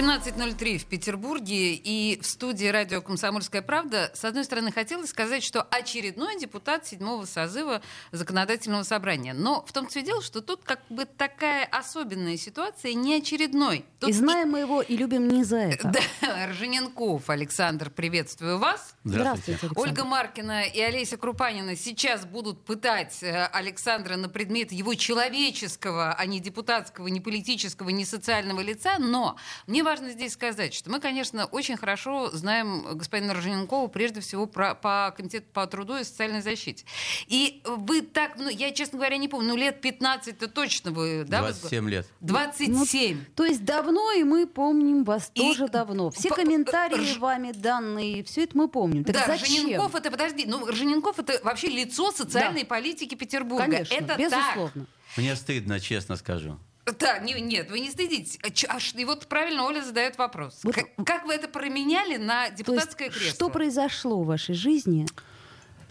17.03 в Петербурге и в студии радио «Комсомольская правда». С одной стороны, хотелось сказать, что очередной депутат седьмого созыва законодательного собрания. Но в том -то и дело, что тут как бы такая особенная ситуация, не очередной. Тут и знаем мы его и любим не за это. Да, Ржененков Александр, приветствую вас. Здравствуйте, Александр. Ольга Маркина и Олеся Крупанина сейчас будут пытать э, Александра на предмет его человеческого, а не депутатского, не политического, не социального лица. Но мне важно здесь сказать, что мы, конечно, очень хорошо знаем господина Рожененкова прежде всего про, по Комитету по труду и социальной защите. И вы так, ну, я, честно говоря, не помню, ну, лет 15-то точно вы, да? 27 лет. 27. Ну, то есть давно, и мы помним вас и тоже давно. Все по- комментарии Рж... вами данные, все это мы помним. Так да, зачем? Ржененков это, подожди, ну, Ржененков это вообще лицо социальной да. политики Петербурга. Конечно, это безусловно. Так. Мне стыдно, честно скажу. Да, не, нет, вы не стыдитесь. А, и вот правильно Оля задает вопрос. Вот, как, как вы это променяли на депутатское есть, кресло? Что произошло в вашей жизни?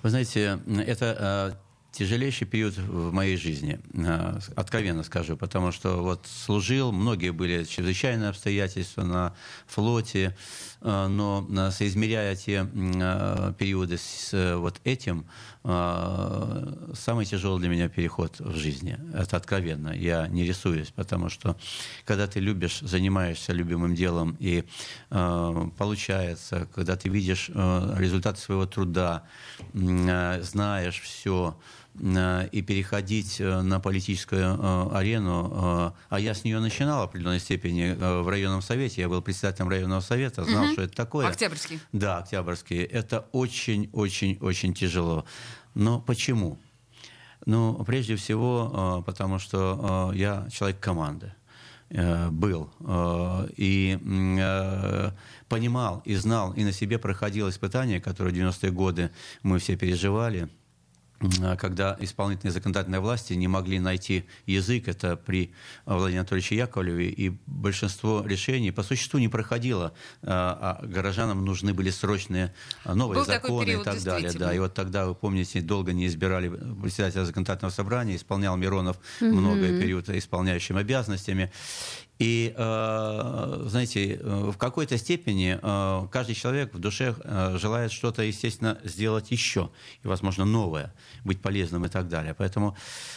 Вы знаете, это э, тяжелейший период в моей жизни, э, откровенно скажу, потому что вот служил, многие были чрезвычайные обстоятельства на флоте, э, но э, соизмеряя те периоды с вот этим, самый тяжелый для меня переход в жизни. Это откровенно. Я не рисуюсь, потому что когда ты любишь, занимаешься любимым делом и получается, когда ты видишь результаты своего труда, знаешь все, и переходить на политическую арену, а я с нее начинал в определенной степени в районном совете, я был председателем районного совета, знал, угу. что это такое. Октябрьский. Да, Октябрьский. Это очень-очень-очень тяжело. Но почему? Ну, прежде всего, э, потому что э, я человек команды э, был и понимал и знал, и на себе проходил испытания, которые в 90-е годы мы все переживали – когда исполнительные законодательные власти не могли найти язык, это при Владимире Анатольевиче Яковлеве, и большинство решений по существу не проходило, а, а горожанам нужны были срочные новые Был законы период, и так далее. Да. И вот тогда, вы помните, долго не избирали председателя законодательного собрания, исполнял Миронов mm-hmm. много период исполняющим обязанностями. И, э, знаете, э, в какой-то степени э, каждый человек в душе желает что-то, естественно, сделать еще, и, возможно, новое, быть полезным и так далее. Поэтому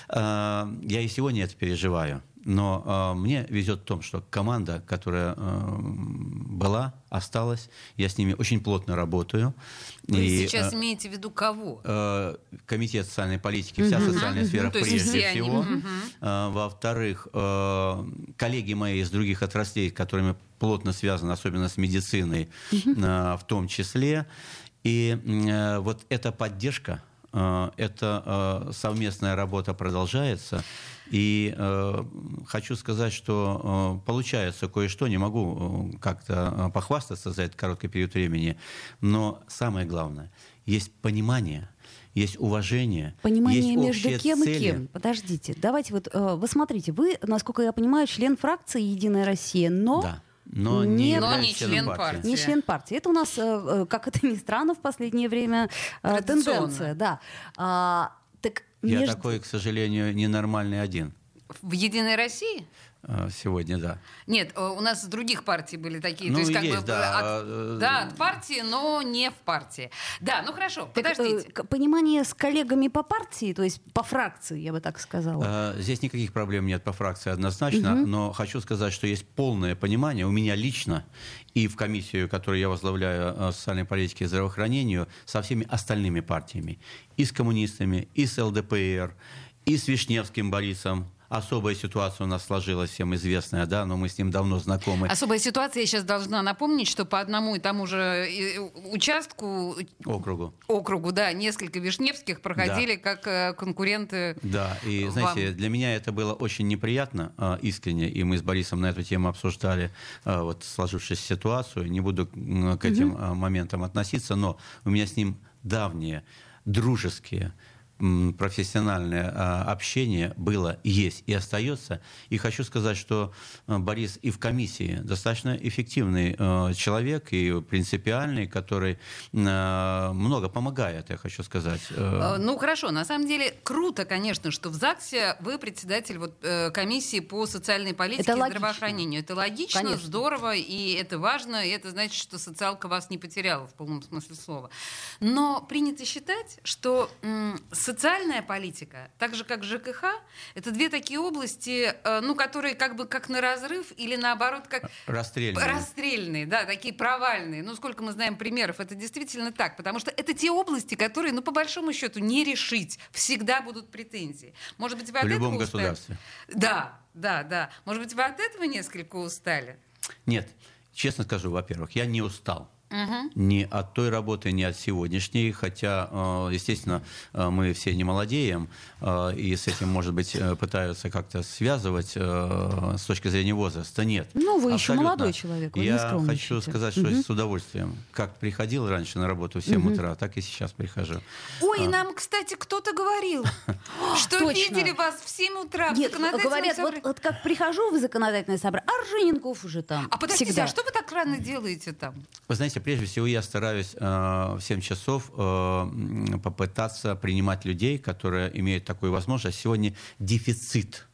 я и сегодня это переживаю. Но э, мне везет в том, что команда, которая э, была, осталась, я с ними очень плотно работаю. Вы и, сейчас э, имеете в виду кого? Э, комитет социальной политики, вся uh-huh. социальная сфера uh-huh. прежде всего. Uh-huh. Э, во-вторых, э, коллеги мои из других отраслей, с которыми плотно связаны, особенно с медициной, uh-huh. э, в том числе. И э, вот эта поддержка, эта э, совместная работа продолжается. И э, хочу сказать, что э, получается кое-что, не могу э, как-то э, похвастаться за этот короткий период времени, но самое главное, есть понимание, есть уважение, Понимание есть между кем цели. и кем. Подождите, давайте вот, э, вы смотрите, вы, насколько я понимаю, член фракции «Единая Россия», но... Да. Но не, но не член партии. партии. Не член партии. Это у нас, э, как это ни странно, в последнее время тенденция. Да. А, так я между... такой, к сожалению, ненормальный один. В «Единой России»? А, сегодня, да. Нет, э, у нас с других партий были такие. Ну, то есть, как есть, бы, да. От, э, да, от партии, но не в партии. Да, ну хорошо, так, подождите. Э, понимание с коллегами по партии, то есть по фракции, я бы так сказала. Здесь никаких проблем нет по фракции однозначно, угу. но хочу сказать, что есть полное понимание у меня лично и в комиссию, которую я возглавляю, социальной политики и здравоохранению, со всеми остальными партиями. И с коммунистами, и с ЛДПР, и с Вишневским Борисом, особая ситуация у нас сложилась, всем известная, да, но мы с ним давно знакомы. Особая ситуация, я сейчас должна напомнить, что по одному и тому же э, участку... Округу. Округу, да, несколько Вишневских проходили да. как э, конкуренты Да, и, вам. знаете, для меня это было очень неприятно, э, искренне, и мы с Борисом на эту тему обсуждали вот сложившуюся ситуацию, не буду к этим угу. моментам относиться, но у меня с ним давние, дружеские, профессиональное общение было, есть и остается. И хочу сказать, что Борис и в комиссии достаточно эффективный человек и принципиальный, который много помогает, я хочу сказать. Ну хорошо, на самом деле круто, конечно, что в ЗАГСе вы председатель вот, комиссии по социальной политике это и здравоохранению. Это логично, конечно. здорово, и это важно, и это значит, что социалка вас не потеряла в полном смысле слова. Но принято считать, что м, социальная политика, так же как ЖКХ, это две такие области, э, ну, которые как бы как на разрыв или наоборот как... Расстрельные. Расстрельные, да, такие провальные. Ну, сколько мы знаем примеров, это действительно так, потому что это те области, которые, ну, по большому счету, не решить. Всегда будут претензии. Может быть, вы от В любом государстве. Да, да, да. Может быть, вы от этого несколько устали? Нет. Честно скажу, во-первых, я не устал. Угу. Ни от той работы, ни от сегодняшней. Хотя, э, естественно, э, мы все не молодеем, э, и с этим, может быть, пытаются как-то связывать с точки зрения возраста. Нет. Ну, вы Абсолютно. еще молодой человек. Вы Я хочу сказать, что угу. с удовольствием. Как приходил раньше на работу в 7 угу. утра, так и сейчас прихожу. Ой, а. нам, кстати, кто-то говорил, что видели вас в 7 утра Нет, говорят, вот как прихожу в законодательное собрание, Арженинков уже там А подождите, а что вы так рано делаете там? Вы знаете, прежде всего я стараюсь э, в 7 часов э, попытаться принимать людей, которые имеют такую возможность. Сегодня дефицит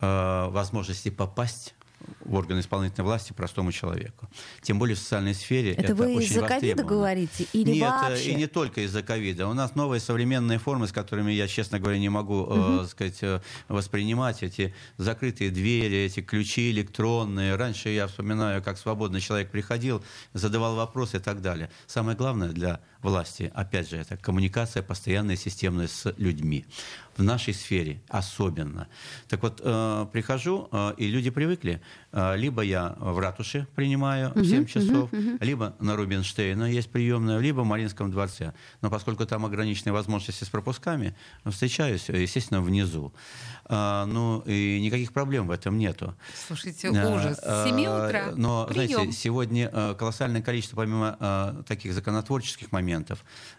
э, возможности попасть в органы исполнительной власти простому человеку. Тем более в социальной сфере это, это вы очень из-за ковида говорите? Или Нет, вообще? и не только из-за ковида. У нас новые современные формы, с которыми я, честно говоря, не могу угу. э, сказать, э, воспринимать. Эти закрытые двери, эти ключи электронные. Раньше я вспоминаю, как свободный человек приходил, задавал вопросы и так далее. Самое главное для власти, опять же, это коммуникация постоянная, системная с людьми в нашей сфере особенно. Так вот, э, прихожу, э, и люди привыкли. Э, либо я в ратуше принимаю в 7 часов, либо на Рубинштейна есть приемная, либо в Маринском дворце. Но поскольку там ограниченные возможности с пропусками, встречаюсь, естественно, внизу. Э, ну, и никаких проблем в этом нету. Слушайте, ужас. С 7 э, утра. Но, Прием. знаете, сегодня э, колоссальное количество, помимо э, таких законотворческих моментов,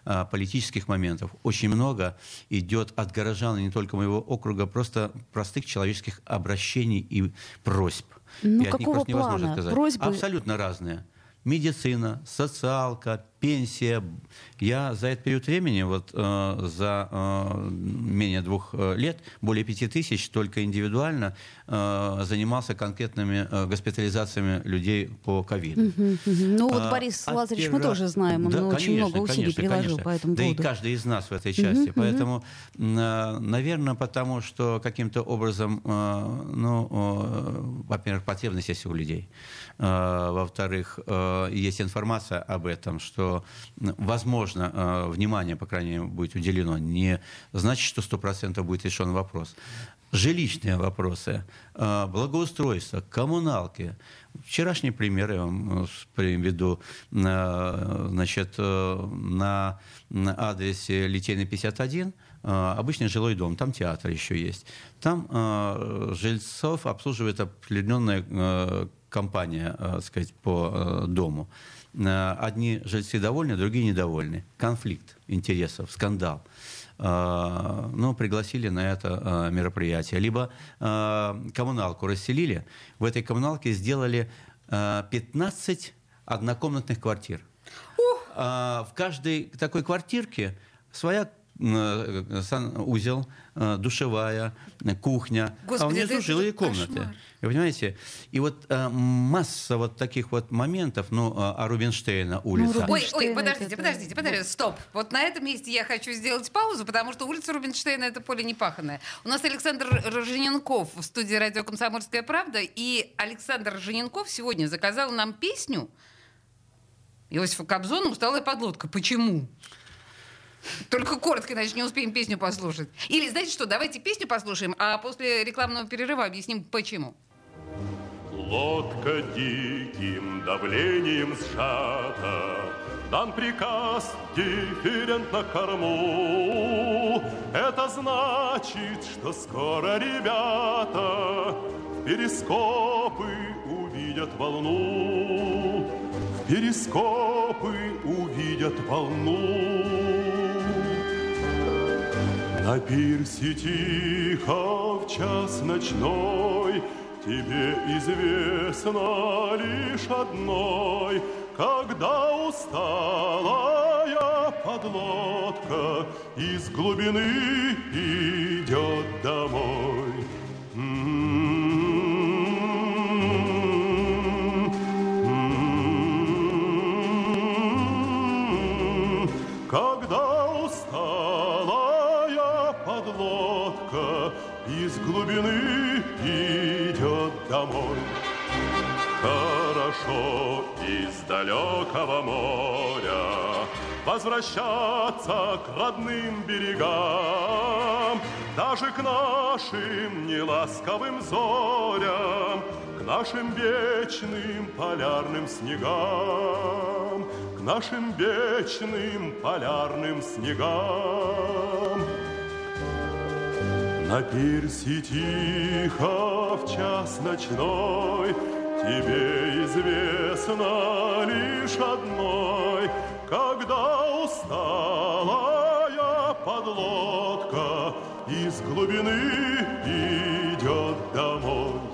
э, политических моментов, очень много идет от горожан не только моего округа, просто простых человеческих обращений и просьб. Ну, и какого от них просто невозможно сказать. Просьбы... Абсолютно разные. Медицина, социалка, пенсия. Я за этот период времени, вот э, за э, менее двух э, лет, более пяти тысяч только индивидуально э, занимался конкретными э, госпитализациями людей по ковиду. Угу, Ну вот а, Борис а, Лазаревич мы тоже знаем, он да, очень конечно, много усилий конечно, приложил конечно. по этому поводу. Да и каждый из нас в этой части. Угу, Поэтому, угу. э, наверное, потому что каким-то образом, э, ну, э, во-первых, потребность есть у людей. Э, во-вторых, э, есть информация об этом, что возможно, э, внимание, по крайней мере, будет уделено, не значит, что 100% будет решен вопрос. Жилищные вопросы, э, благоустройство, коммуналки. Вчерашний пример я вам э, приведу. Значит, на адресе Литейный 51 обычный жилой дом, там театр еще есть. Там жильцов обслуживает определенная компания, так сказать, по дому. Э, одни жильцы довольны, другие недовольны. Конфликт интересов, скандал. Э, ну, пригласили на это э, мероприятие. Либо коммуналку расселили. В этой коммуналке сделали 15 однокомнатных квартир. В каждой такой квартирке своя узел, душевая, кухня, Господи, а внизу жилые комнаты. Кошмар. Понимаете? И вот э, масса вот таких вот моментов, ну, э, а Рубинштейна улица. Ну, ой, ой, подождите, подождите, подождите, стоп. Вот на этом месте я хочу сделать паузу, потому что улица Рубинштейна — это поле непаханное. У нас Александр Рожененков в студии радио «Комсомольская правда», и Александр Рожененков сегодня заказал нам песню Иосифа Кобзона «Усталая подлодка». Почему? Только коротко, иначе не успеем песню послушать. Или, знаете что, давайте песню послушаем, а после рекламного перерыва объясним, почему. Лодка диким давлением сжата, Дан приказ дифферент на корму. Это значит, что скоро ребята В перископы увидят волну. В перископы увидят волну. На пирсе тихо в час ночной Тебе известно лишь одной, Когда усталая подлодка Из глубины идет домой. Глубины идет домой. Хорошо из далекого моря Возвращаться к родным берегам Даже к нашим неласковым зорям К нашим вечным полярным снегам К нашим вечным полярным снегам на пирсе тихо в час ночной Тебе известно лишь одной, Когда усталая подлодка Из глубины идет домой.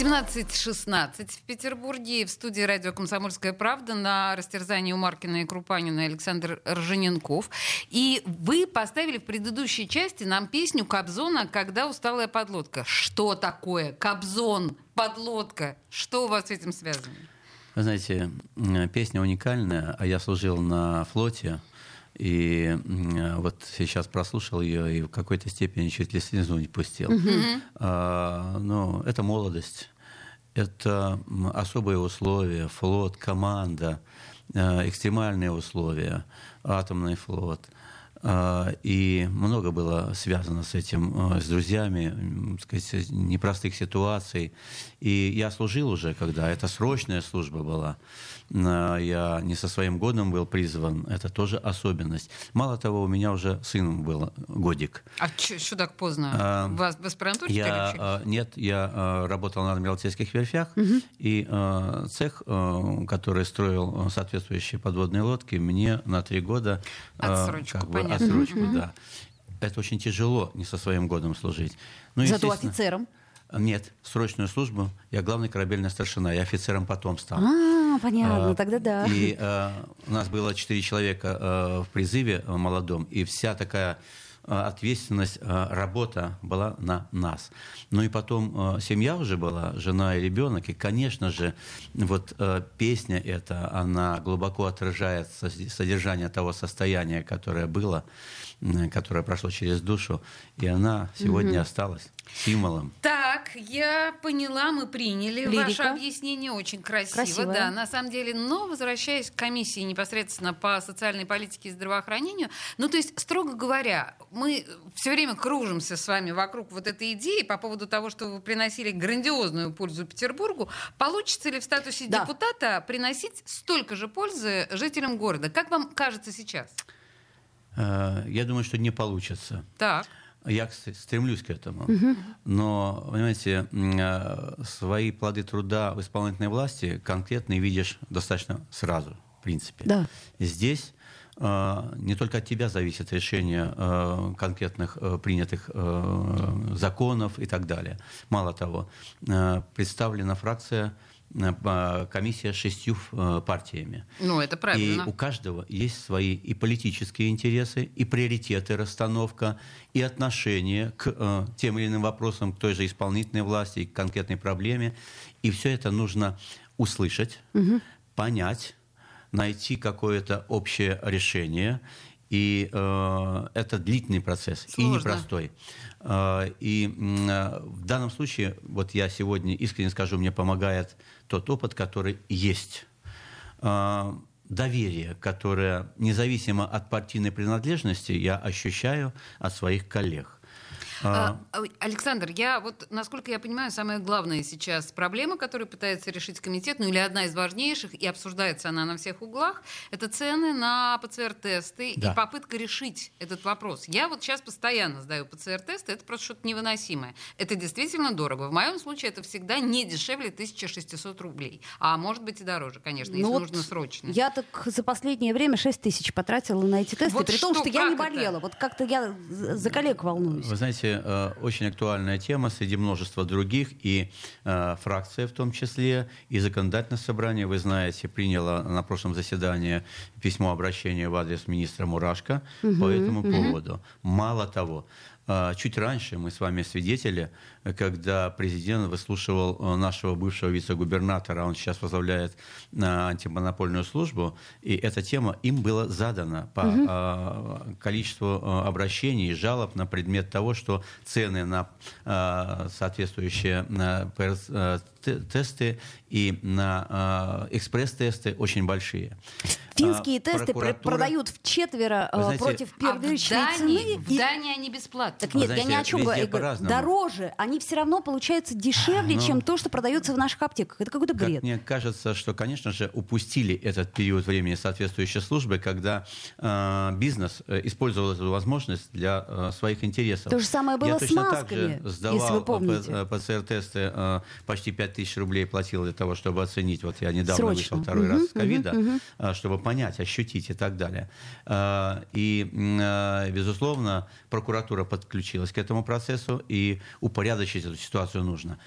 17.16 в Петербурге. В студии радио «Комсомольская правда» на растерзании у Маркина и Крупанина Александр Ржененков. И вы поставили в предыдущей части нам песню Кобзона «Когда усталая подлодка». Что такое Кобзон, подлодка? Что у вас с этим связано? Вы знаете, песня уникальная, а я служил на флоте, и вот сейчас прослушал ее и в какой-то степени чуть ли слезу не пустил. Mm-hmm. А, ну, это молодость, это особые условия, флот, команда, а, экстремальные условия, атомный флот – а, и много было связано с этим, а, с друзьями, сказать, непростых ситуаций. И я служил уже, когда это срочная служба была. А, я не со своим годом был призван. Это тоже особенность. Мало того, у меня уже сын был годик. А что так поздно? А, Вас в аспирантуре я, Нет, я работал на Адмиралтейских верфях. Угу. И цех, который строил соответствующие подводные лодки, мне на три года... Отсрочку, как бы, отсрочку, mm-hmm. да. Это очень тяжело не со своим годом служить. Ну, Зато офицером? Нет, срочную службу. Я главный корабельный старшина. Я офицером потом стал. А, понятно, а, тогда да. И а, у нас было четыре человека а, в призыве а, молодом, и вся такая ответственность, работа была на нас. Ну и потом семья уже была, жена и ребенок, и, конечно же, вот песня эта, она глубоко отражает содержание того состояния, которое было, которое прошло через душу, и она сегодня угу. осталась символом. Так, я поняла, мы приняли Лирика. ваше объяснение, очень красиво, Красивая. да, на самом деле. Но возвращаясь к комиссии непосредственно по социальной политике и здравоохранению, ну то есть, строго говоря, мы все время кружимся с вами вокруг вот этой идеи по поводу того, что вы приносили грандиозную пользу Петербургу. Получится ли в статусе да. депутата приносить столько же пользы жителям города? Как вам кажется сейчас? Э, я думаю, что не получится. Так. Я стремлюсь к этому. Угу. Но, понимаете, э, свои плоды труда в исполнительной власти конкретно видишь достаточно сразу, в принципе. Да. Здесь э, не только от тебя зависит решение э, конкретных принятых законов и так далее. Мало того, представлена фракция комиссия с шестью э, партиями. Ну, это правильно. И у каждого есть свои и политические интересы, и приоритеты, расстановка, и отношение к э, тем или иным вопросам, к той же исполнительной власти, к конкретной проблеме. И все это нужно услышать, угу. понять, найти какое-то общее решение И э, это длительный процесс Сложно. и непростой. Э, и э, в данном случае, вот я сегодня искренне скажу, мне помогает тот опыт, который есть. Э, доверие, которое независимо от партийной принадлежности я ощущаю от своих коллег. А, а, Александр, я вот, насколько я понимаю, самая главная сейчас проблема, которую пытается решить комитет, ну или одна из важнейших, и обсуждается она на всех углах, это цены на ПЦР-тесты да. и попытка решить этот вопрос. Я вот сейчас постоянно сдаю ПЦР-тесты, это просто что-то невыносимое. Это действительно дорого. В моем случае это всегда не дешевле 1600 рублей, а может быть и дороже, конечно, если ну вот нужно срочно. Я так за последнее время 6 тысяч потратила на эти тесты, вот при что, том, что я не болела. Это? Вот как-то я за коллег волнуюсь. Вы знаете, э, очень актуальная тема среди множества других, и э, фракция в том числе, и законодательное собрание, вы знаете, приняло на прошлом заседании письмо обращения в адрес министра Мурашко угу, по этому угу. поводу. Мало того, э, чуть раньше мы с вами свидетели когда президент выслушивал э, нашего бывшего вице-губернатора, он сейчас возглавляет э, антимонопольную службу, и эта тема им была задана по угу. количеству обращений и жалоб на предмет того, что цены на соответствующие тесты и на экспресс-тесты очень большие. Финские а, тесты прокуратура... продают в четверо знаете, против первичной а в Дании, цены. В Дании они бесплатные. Так нет, знаете, я ни о чем говорю. Дороже. Они все равно получаются дешевле, Но... чем то, что продается в наших аптеках. Это какой-то бред. Как мне кажется, что, конечно же, упустили этот период времени соответствующие службы, когда э, бизнес э, использовал эту возможность для э, своих интересов. То же самое было я с масками, сдавал если вы помните. Э, ПЦР-тесты, э, почти 5 тысяч рублей платил для того, чтобы оценить. Вот я недавно Срочно. вышел второй угу, раз с ковида, угу, угу. чтобы понять, ощутить и так далее. Э, и, э, безусловно, прокуратура подключилась к этому процессу и упорядочила упорядочить эту ситуацию нужно.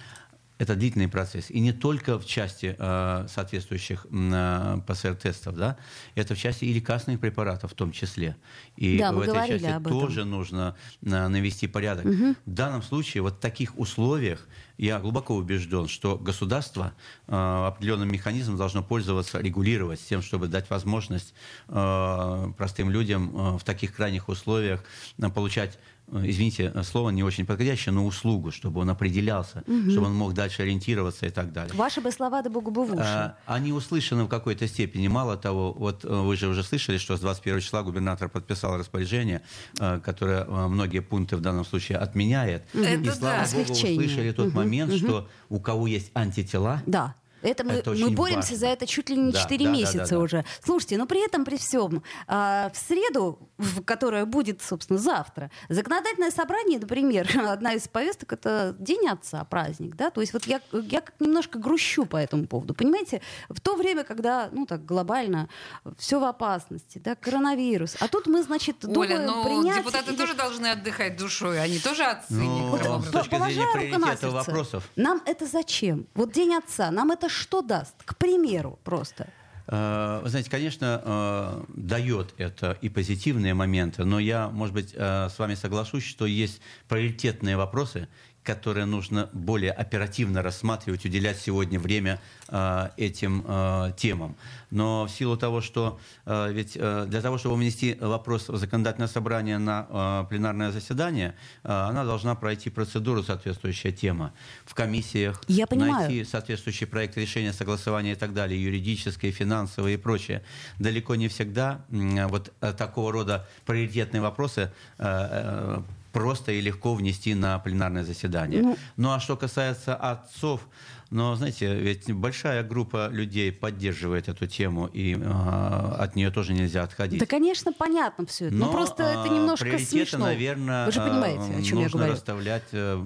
Это длительный процесс. И не только в части э, соответствующих э, ПЦР-тестов, да, это в части и лекарственных препаратов в том числе. И да, в этой части об этом. тоже нужно э, навести порядок. Угу. В данном случае, вот в таких условиях, я глубоко убежден, что государство э, определенным механизмом должно пользоваться, регулировать тем, чтобы дать возможность э, простым людям э, в таких крайних условиях э, получать извините, э, слово не очень подходящее, но услугу, чтобы он определялся, угу. чтобы он мог дальше ориентироваться и так далее. Ваши бы слова да богу бы в уши. А, они услышаны в какой-то степени. Мало того, вот вы же уже слышали, что с 21 числа губернатор подписал распоряжение, которое многие пункты в данном случае отменяет. Это и слава да. богу, услышали тот угу. момент, угу. что у кого есть антитела, да это мы, это мы боремся важно. за это чуть ли не да, 4 да, месяца да, да, да. уже. Слушайте, но при этом, при всем, а, в среду, в, которая будет, собственно, завтра, законодательное собрание, например, одна из повесток это День Отца, праздник, да, то есть вот я, я как немножко грущу по этому поводу, понимаете, в то время, когда, ну так, глобально все в опасности, да, коронавирус, а тут мы, значит, Оля, думаем ну, принять... депутаты или... тоже должны отдыхать душой, они тоже отцы. Ну, вот, с точки зрения приоритета вопросов. Нам это зачем? Вот День Отца, нам это что даст? К примеру, просто. Э, вы знаете, конечно, э, дает это и позитивные моменты, но я, может быть, э, с вами соглашусь, что есть приоритетные вопросы, которые нужно более оперативно рассматривать, уделять сегодня время э, этим э, темам. Но в силу того, что э, ведь э, для того, чтобы внести вопрос в законодательное собрание на э, пленарное заседание, э, она должна пройти процедуру соответствующая тема в комиссиях, Я найти соответствующий проект решения, согласования и так далее, юридическое, финансовое и прочее. Далеко не всегда э, вот э, такого рода приоритетные вопросы э, э, просто и легко внести на пленарное заседание. Ну, ну а что касается отцов, но, знаете, ведь большая группа людей поддерживает эту тему, и э, от нее тоже нельзя отходить. Да, конечно, понятно все это. Но, но просто это немножко приоритеты, смешно. наверное, Вы же понимаете, о чем нужно я говорю. расставлять э,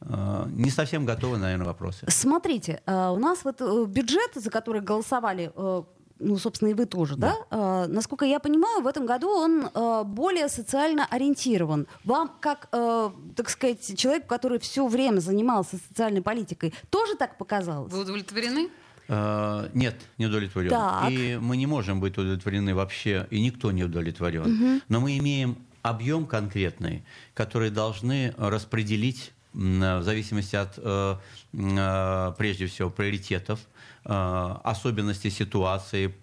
э, не совсем готовы, наверное, вопросы. Смотрите, э, у нас вот э, бюджет, за который голосовали э, ну, собственно, и вы тоже, да? да? Э, насколько я понимаю, в этом году он э, более социально ориентирован. Вам, как, э, так сказать, человек, который все время занимался социальной политикой, тоже так показалось? Вы удовлетворены? Uh, нет, не удовлетворен. Так. И мы не можем быть удовлетворены вообще, и никто не удовлетворен. Угу. Но мы имеем объем конкретный, который должны распределить в зависимости от, э, э, прежде всего, приоритетов, Э, особенности ситуации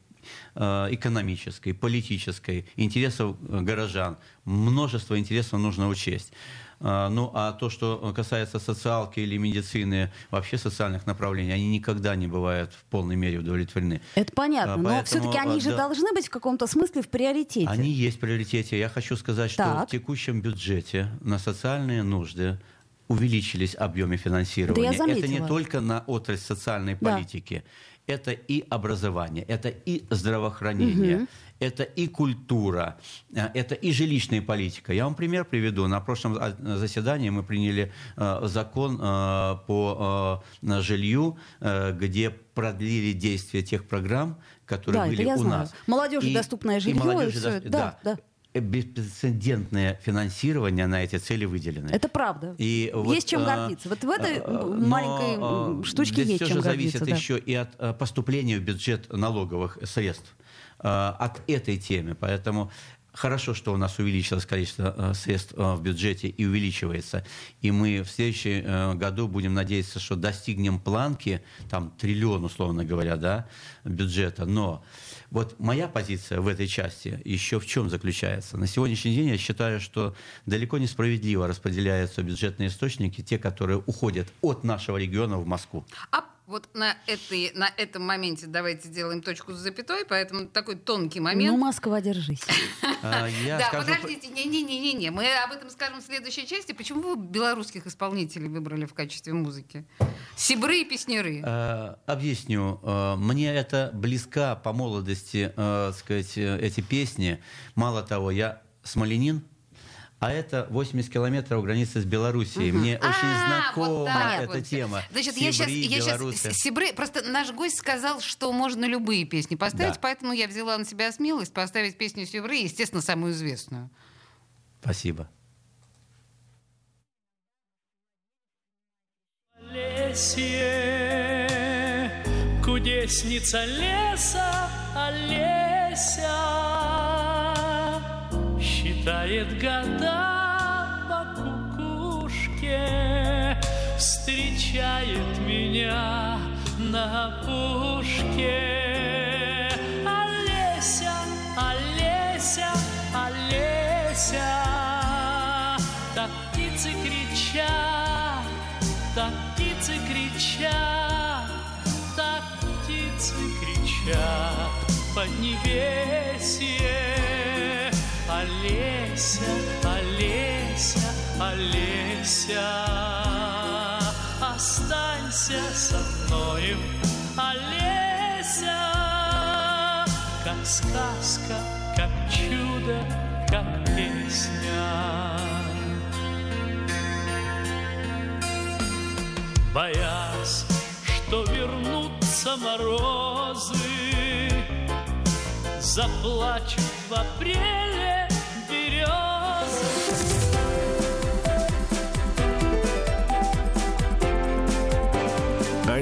экономической, политической, интересов горожан. Множество интересов нужно учесть. Ну, а то, что касается социалки или медицины, вообще социальных направлений, они никогда не бывают в полной мере удовлетворены. Это понятно, а, но все-таки они же да, должны быть в каком-то смысле в приоритете. Они есть в приоритете. Я хочу сказать, что так. в текущем бюджете на социальные нужды увеличились объемы финансирования. Да это не только на отрасль социальной политики. Да это и образование, это и здравоохранение, угу. это и культура, э, это и жилищная политика. Я вам пример приведу. На прошлом заседании мы приняли э, закон э, по жилью, где продлили действие тех программ, которые да, были у знаю. нас. Молодежи и, доступное жилье. И молодежи, и все. Да, да. да беспрецедентное финансирование на эти цели выделено. Это правда. И вот, есть чем гордиться. Вот в этой но, маленькой штучке есть чем гордиться. Все же зависит да. еще и от поступления в бюджет налоговых средств. От этой темы. Поэтому Хорошо, что у нас увеличилось количество средств в бюджете и увеличивается. И мы в следующем году будем надеяться, что достигнем планки, там триллион, условно говоря, да, бюджета. Но вот моя позиция в этой части еще в чем заключается? На сегодняшний день я считаю, что далеко несправедливо распределяются бюджетные источники, те, которые уходят от нашего региона в Москву. А вот на, этой, на этом моменте давайте сделаем точку с запятой, поэтому такой тонкий момент. Ну, Москва, держись. А, да, подождите, не-не-не, мы об этом скажем в следующей части. Почему вы белорусских исполнителей выбрали в качестве музыки? Сибры и песнеры. А, объясню. А, мне это близко по молодости, сказать, э, эти песни. Мало того, я смоленин, а это 80 километров границы с Белоруссией. Угу. Мне а, очень знакома вот так, эта вот. тема. Значит, Сибри, я сейчас, я сейчас Сибры, просто наш гость сказал, что можно любые песни поставить, да. поэтому я взяла на себя смелость поставить песню Сибры, естественно, самую известную. Спасибо. Олесье, кудесница леса, Олеся считает года по кукушке, встречает меня на пушке. Олеся, Олеся, Олеся, так птицы кричат, так птицы кричат, так птицы кричат под небесье. Олеся, Олеся, Олеся, останься со мною, Олеся, как сказка, как чудо, как песня. Боясь, что вернутся морозы, заплачут в апреле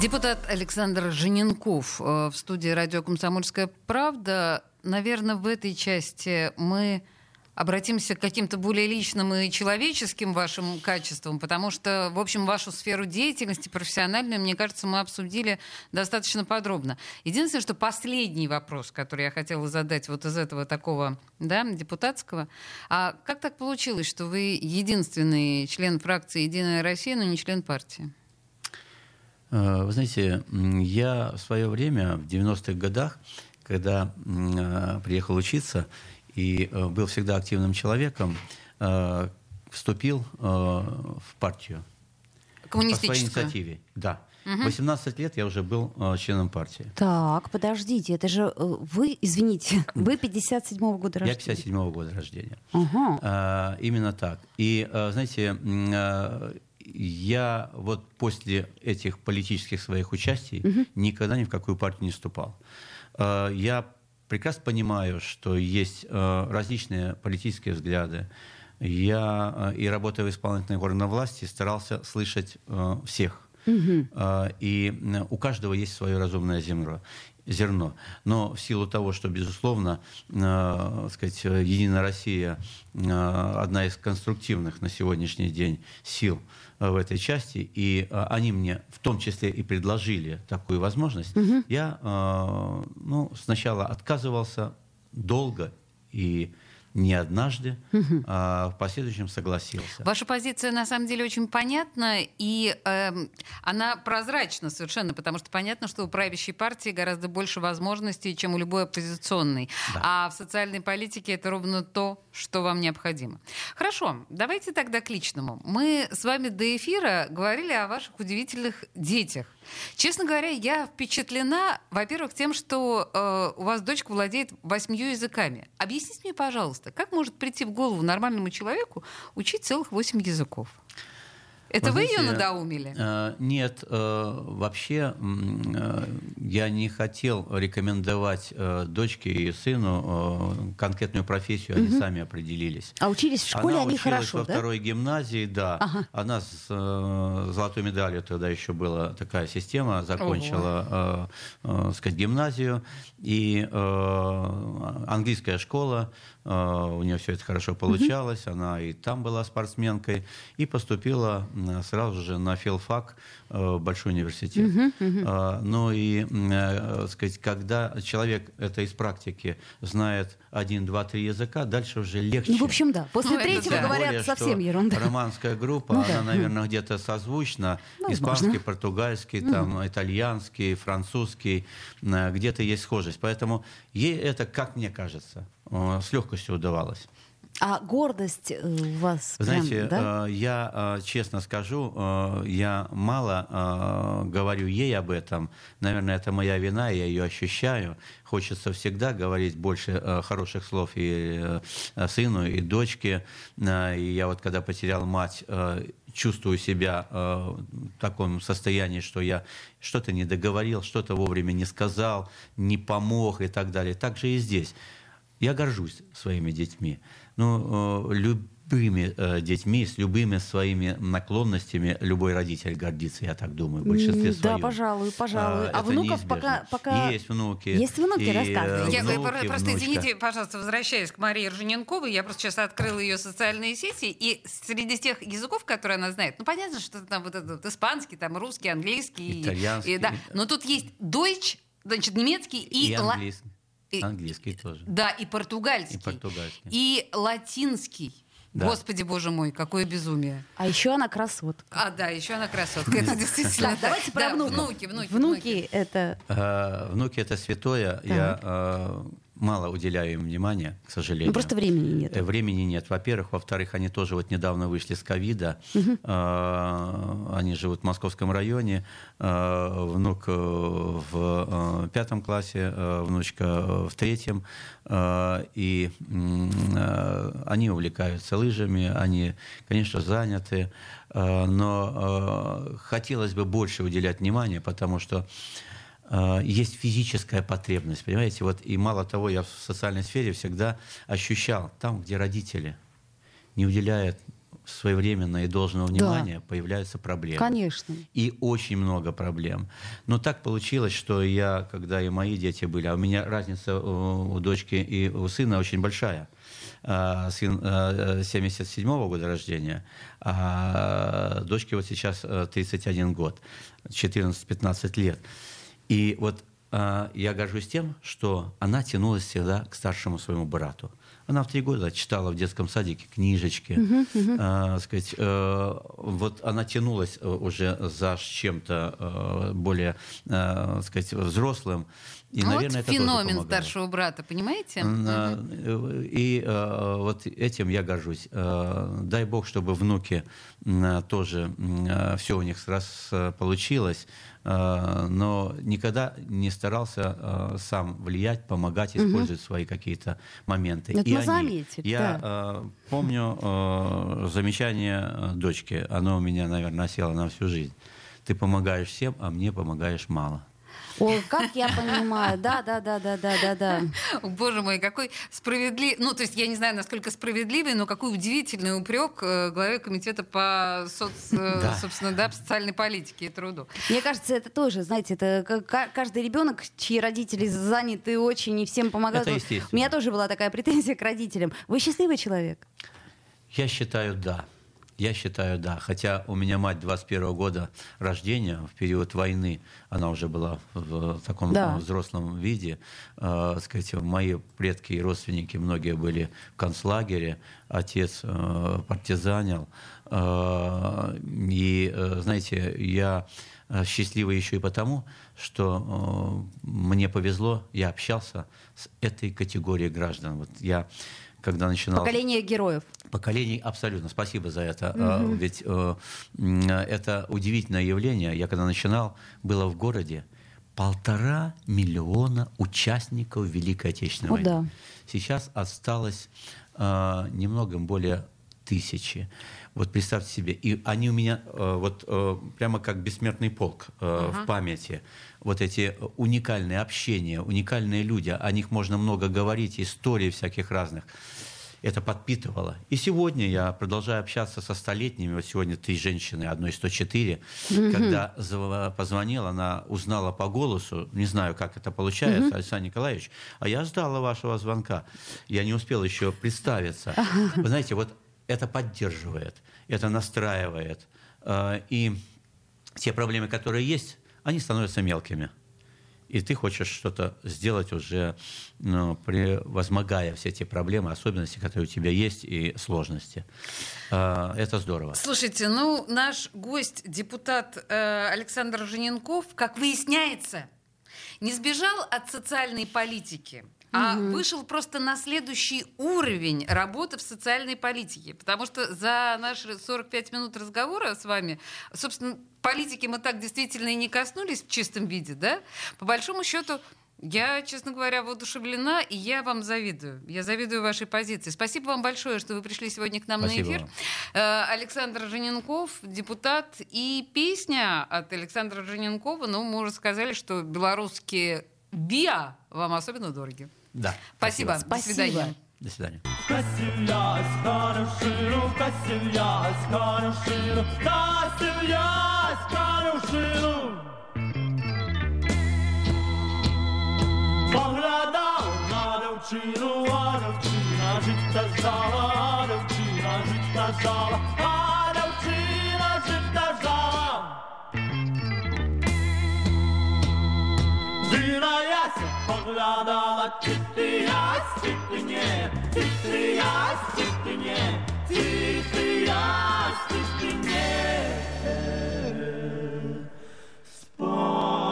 Депутат Александр Жененков э, в студии радио «Комсомольская правда». Наверное, в этой части мы обратимся к каким-то более личным и человеческим вашим качествам, потому что, в общем, вашу сферу деятельности профессиональную, мне кажется, мы обсудили достаточно подробно. Единственное, что последний вопрос, который я хотела задать вот из этого такого, да, депутатского, а как так получилось, что вы единственный член фракции «Единая Россия», но не член партии? Э, вы знаете, я в свое время, в 90-х годах, когда э, приехал учиться и э, был всегда активным человеком, вступил в партию. По своей инициативе, да. Угу. 18 лет я уже был членом партии. Так, подождите, это же вы, извините, вы 57-го года рождения. Я 57-го года рождения. Угу. Именно так. И, знаете, я вот после этих политических своих участий угу. никогда ни в какую партию не вступал. Э, я прекрасно понимаю, что есть э, различные политические взгляды, я и работая в исполнительной органах власти старался слышать всех. Угу. И у каждого есть свое разумное зерно зерно. Но в силу того, что, безусловно, э, сказать, Единая Россия э, одна из конструктивных на сегодняшний день сил в этой части, и э, они мне в том числе и предложили такую возможность, угу. я э, ну, сначала отказывался долго и не однажды, угу. а в последующем согласился. Ваша позиция на самом деле очень понятна, и э, она прозрачна совершенно, потому что понятно, что у правящей партии гораздо больше возможностей, чем у любой оппозиционной. Да. А в социальной политике это ровно то, что вам необходимо. Хорошо, давайте тогда к личному. Мы с вами до эфира говорили о ваших удивительных детях. Честно говоря, я впечатлена, во-первых, тем, что э, у вас дочка владеет восьмью языками. Объясните мне, пожалуйста, как может прийти в голову нормальному человеку учить целых восемь языков? Это вы, вы ее надоумили? Э, нет, э, вообще э, я не хотел рекомендовать дочке и сыну конкретную профессию, угу. они сами определились. А учились в школе Она они училась хорошо, во да? второй гимназии, да. Ага. Она с золотой медалью тогда еще была такая система, закончила, сказать, гимназию и английская школа у нее все это хорошо получалось, mm-hmm. она и там была спортсменкой, и поступила сразу же на филфак э, большой университет. Mm-hmm. Mm-hmm. Ну и, э, сказать, когда человек это из практики знает один, два, три языка, дальше уже легче. Ну, в общем, да. После ну, третьего да. говорят более, совсем ерунда. Романская группа, ну, она, да. наверное, где-то созвучна. Возможно. Испанский, португальский, mm. там, итальянский, французский, где-то есть схожесть. Поэтому ей это, как мне кажется, Э, с легкостью удавалось. А гордость э, у вас Знаете, прям, да? Э, я честно скажу, я мало говорю ей об этом. Наверное, это моя вина, я ее ощущаю. Хочется всегда говорить больше хороших слов и сыну, и дочке. И я вот когда потерял мать, чувствую себя в таком состоянии, что я что-то не договорил, что-то вовремя не сказал, не помог и так далее. Так же и здесь. Я горжусь своими детьми. Ну, любыми э, детьми, с любыми своими наклонностями любой родитель гордится, я так думаю, в большинстве своем. Да, пожалуй, пожалуй. А, а внуков пока, пока... Есть внуки. Есть внуки, и, рассказывайте. Я, внуки, просто внучка. извините, пожалуйста, возвращаясь к Марии Ржененковой, я просто сейчас открыла ее социальные сети, и среди тех языков, которые она знает, ну, понятно, что там вот этот испанский, там русский, английский. Итальянский. И, да, но тут есть Deutsch, значит, немецкий и... И английский. И, Английский тоже. Да, и португальский. И португальский. И латинский. Да. Господи, боже мой, какое безумие. А еще она красотка. А, да, еще она красотка. Это действительно. Давайте про внуки. Внуки, внуки. это... А, внуки это святое. Я мало уделяю им внимания, к сожалению. Ну, просто времени нет. Э, времени нет, во-первых. Во-вторых, они тоже вот недавно вышли с ковида. Угу. Они живут в московском районе. А, внук э, в э, пятом классе, внучка в третьем. И они увлекаются лыжами, они, конечно, заняты. Но хотелось бы больше уделять внимания, потому что есть физическая потребность, понимаете? Вот, и мало того, я в социальной сфере всегда ощущал, там, где родители не уделяют своевременного и должного внимания, да. появляются проблемы. Конечно. И очень много проблем. Но так получилось, что я, когда и мои дети были, а у меня разница у, у дочки и у сына очень большая. А, сын 77 -го года рождения, а дочке вот сейчас 31 год, 14-15 лет. И вот э, я горжусь тем, что она тянулась всегда к старшему своему брату. Она в три года читала в детском садике книжечки. Uh-huh, uh-huh. Э, сказать, э, вот она тянулась э, уже за чем-то э, более э, сказать, взрослым. И, вот наверное, это феномен старшего брата, понимаете? Uh-huh. И э, вот этим я горжусь. Э, дай бог, чтобы внуки э, тоже э, все у них раз получилось. Э, но никогда не старался э, сам влиять, помогать, использовать угу. свои какие-то моменты. Это и мы они, заметили, я да. Э, помню замечание дочки, оно у меня, наверное, осело на всю жизнь. Ты помогаешь всем, а мне помогаешь мало. Ой, как я понимаю, да, да, да, да, да, да, да. Боже мой, какой справедливый, ну, то есть я не знаю, насколько справедливый, но какой удивительный упрек э, главе комитета по соц, э, да. собственно, да, социальной политике и труду. Мне кажется, это тоже, знаете, это каждый ребенок, чьи родители заняты очень и всем помогают. Это У меня тоже была такая претензия к родителям. Вы счастливый человек? Я считаю, да. Я считаю, да. Хотя у меня мать 21 года рождения, в период войны, она уже была в таком да. взрослом виде. Э, сказать, мои предки и родственники, многие были в концлагере. Отец э, партизанил. Э, и, э, знаете, я счастливый еще и потому, что э, мне повезло, я общался с этой категорией граждан. Вот я когда начинал... Поколение героев. Поколений, абсолютно. Спасибо за это. Угу. Ведь э, это удивительное явление. Я когда начинал, было в городе полтора миллиона участников Великой Отечественной О, войны. Да. Сейчас осталось э, немного более тысячи. Вот представьте себе, и они у меня э, вот э, прямо как бессмертный полк э, uh-huh. в памяти. Вот эти уникальные общения, уникальные люди, о них можно много говорить, истории всяких разных. Это подпитывало. И сегодня я продолжаю общаться со столетними. Вот сегодня три женщины, одной 104. Mm-hmm. Когда позвонила, она узнала по голосу, не знаю, как это получается, mm-hmm. Александр Николаевич, а я ждала вашего звонка. Я не успел еще представиться. Вы знаете, вот это поддерживает, это настраивает. Э, и те проблемы, которые есть, они становятся мелкими. И ты хочешь что-то сделать уже, ну, превозмогая все эти проблемы, особенности, которые у тебя есть, и сложности. Э, это здорово. Слушайте, ну, наш гость, депутат э, Александр Жененков, как выясняется, не сбежал от социальной политики – а угу. вышел просто на следующий уровень работы в социальной политике. Потому что за наши 45 минут разговора с вами, собственно, политики мы так действительно и не коснулись в чистом виде, да? По большому счету, я, честно говоря, воодушевлена, и я вам завидую. Я завидую вашей позиции. Спасибо вам большое, что вы пришли сегодня к нам Спасибо на эфир. Э, Александр Жененков, депутат, и песня от Александра Жененкова, ну, мы уже сказали, что белорусские ВИА вам особенно дороги. Да. Спасибо. Спасибо. До свидания. До свидания. Поглядав на Погладала чистая, степене, я, степене, чистая, степене. Сподобался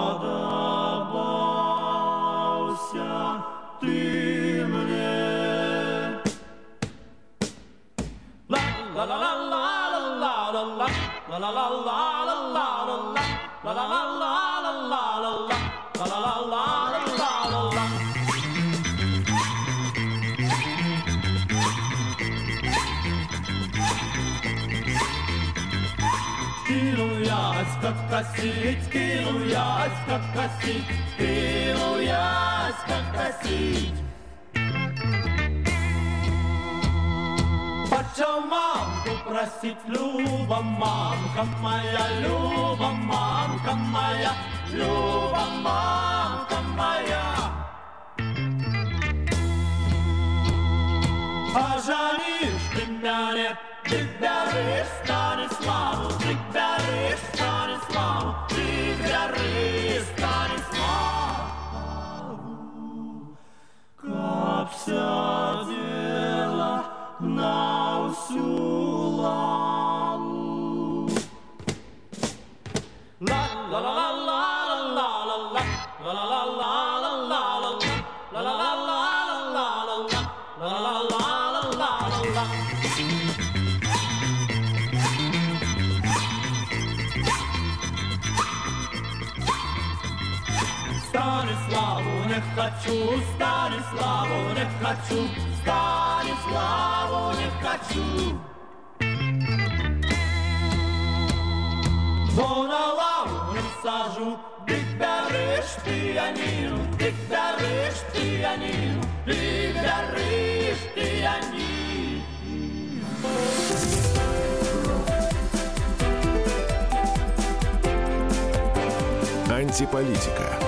косить, кинул ясь, как косить, кинул ясь, как косить. Почем мамку просить, Люба, мамка моя, Люба, мамка моя, Люба, мамка Станиславу не хочу, Станиславу не хочу, Станиславу не хочу. Бо даришь пианино, ты даришь пианино. Антиполитика.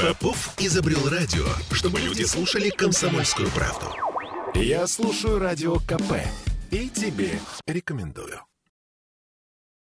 Попов изобрел радио, чтобы люди слушали комсомольскую правду. Я слушаю радио КП и тебе рекомендую.